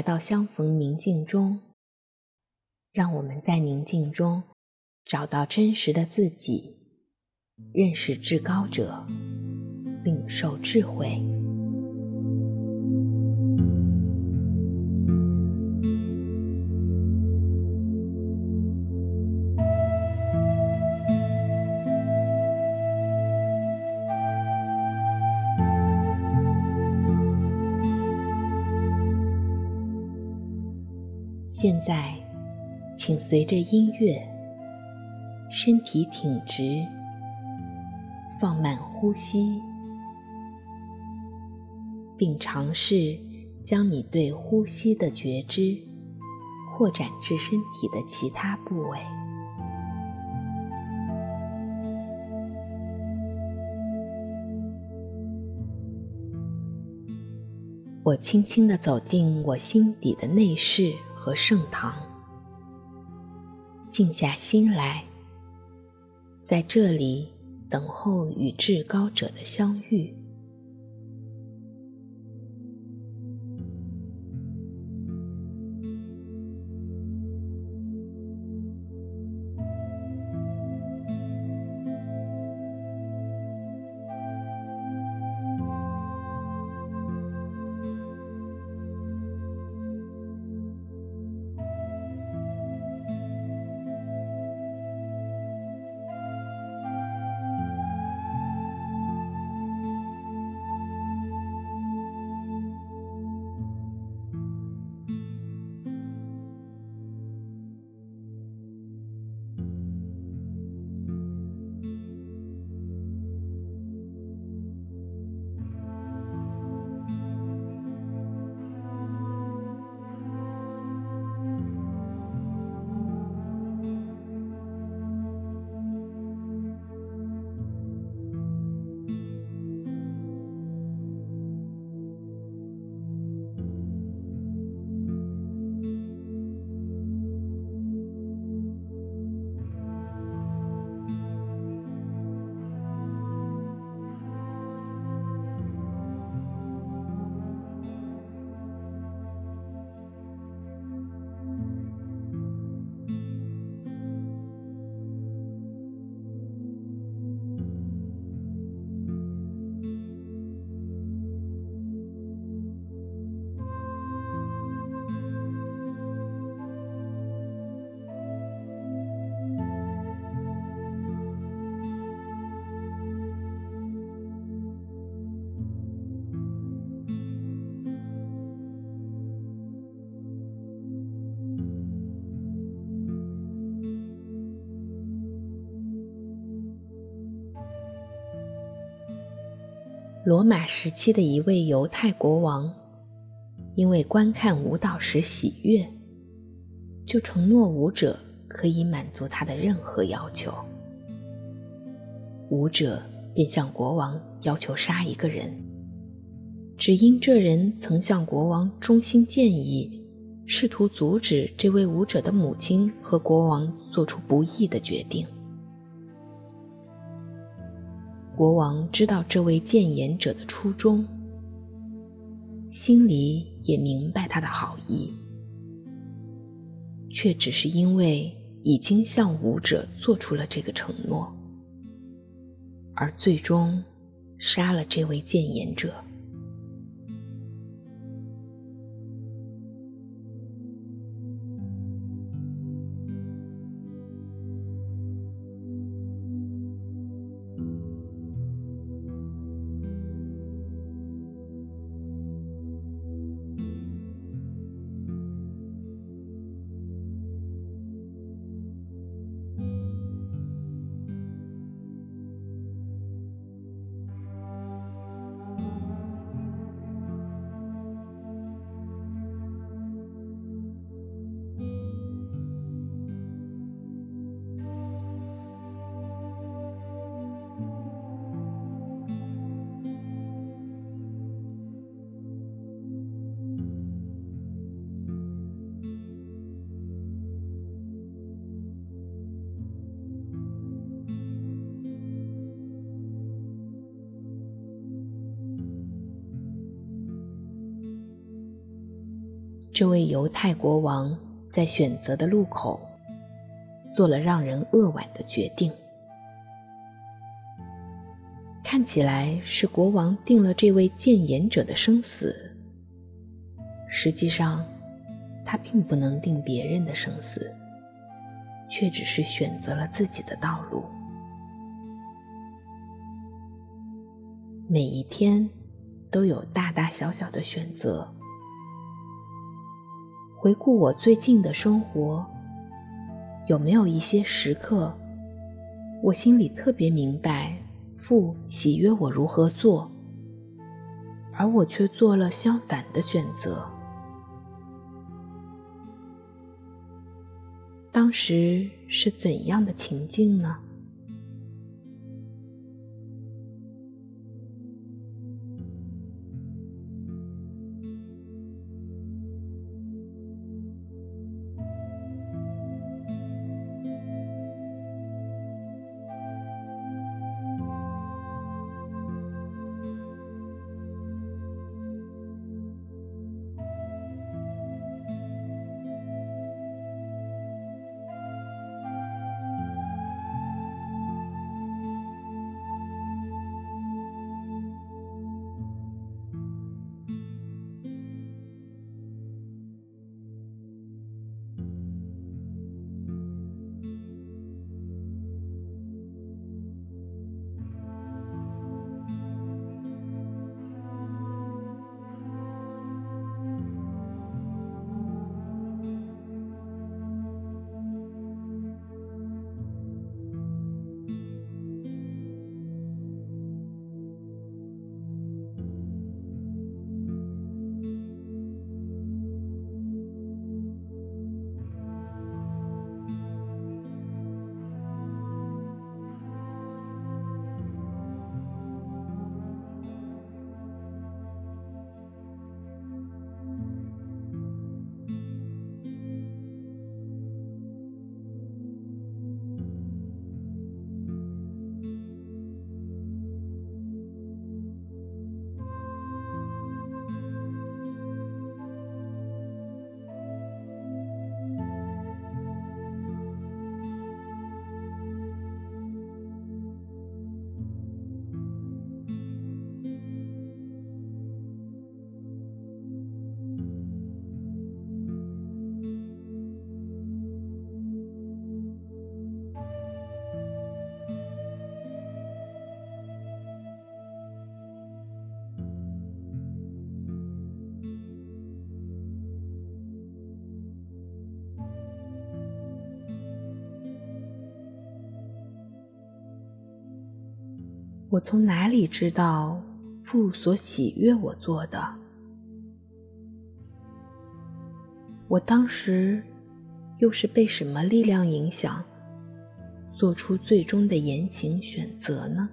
来到相逢宁静中。让我们在宁静中找到真实的自己，认识至高者，领受智慧。现在，请随着音乐，身体挺直，放慢呼吸，并尝试将你对呼吸的觉知扩展至身体的其他部位。我轻轻地走进我心底的内室。和盛唐，静下心来，在这里等候与至高者的相遇。罗马时期的一位犹太国王，因为观看舞蹈时喜悦，就承诺舞者可以满足他的任何要求。舞者便向国王要求杀一个人，只因这人曾向国王衷心建议，试图阻止这位舞者的母亲和国王做出不义的决定。国王知道这位谏言者的初衷，心里也明白他的好意，却只是因为已经向武者做出了这个承诺，而最终杀了这位谏言者。这位犹太国王在选择的路口做了让人扼腕的决定。看起来是国王定了这位谏言者的生死，实际上他并不能定别人的生死，却只是选择了自己的道路。每一天都有大大小小的选择。回顾我最近的生活，有没有一些时刻，我心里特别明白父喜悦我如何做，而我却做了相反的选择？当时是怎样的情境呢？我从哪里知道父所喜悦我做的？我当时又是被什么力量影响，做出最终的言行选择呢？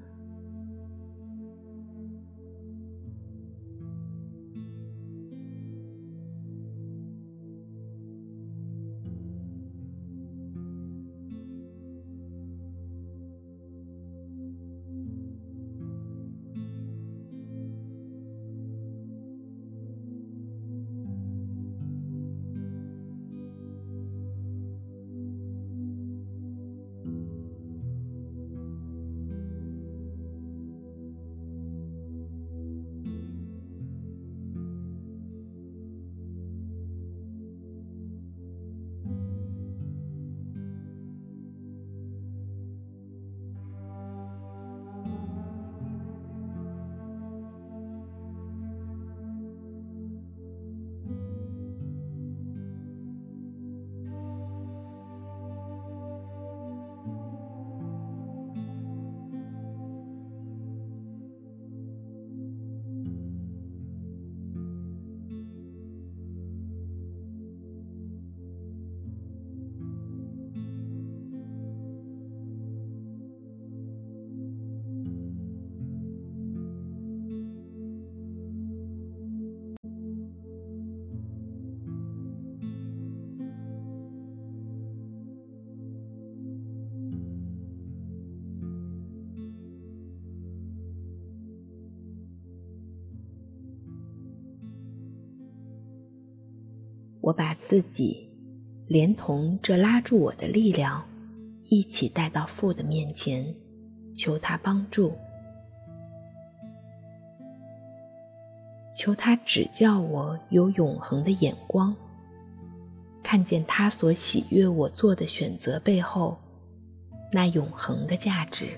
我把自己连同这拉住我的力量一起带到父的面前，求他帮助，求他指教我有永恒的眼光，看见他所喜悦我做的选择背后那永恒的价值。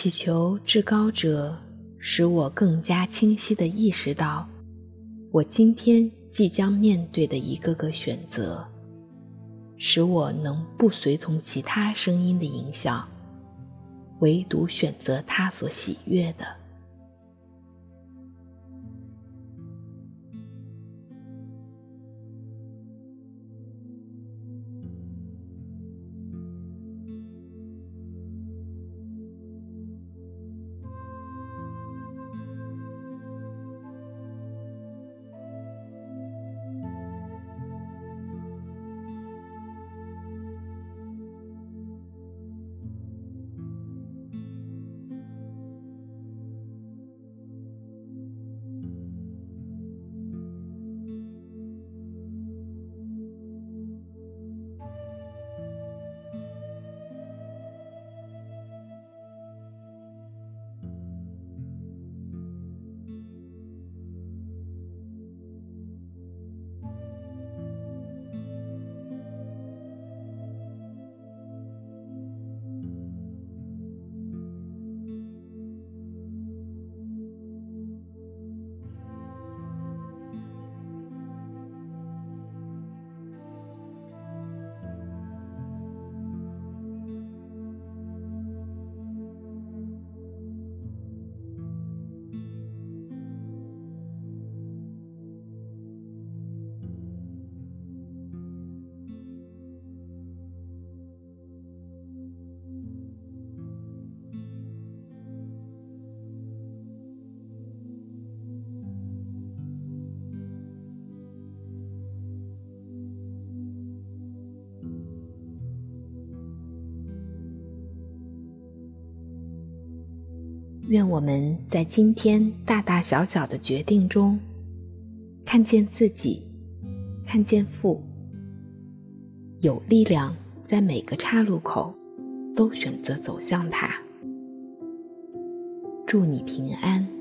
祈求至高者使我更加清晰地意识到，我今天即将面对的一个个选择，使我能不随从其他声音的影响，唯独选择他所喜悦的。愿我们在今天大大小小的决定中，看见自己，看见父，有力量在每个岔路口都选择走向他。祝你平安。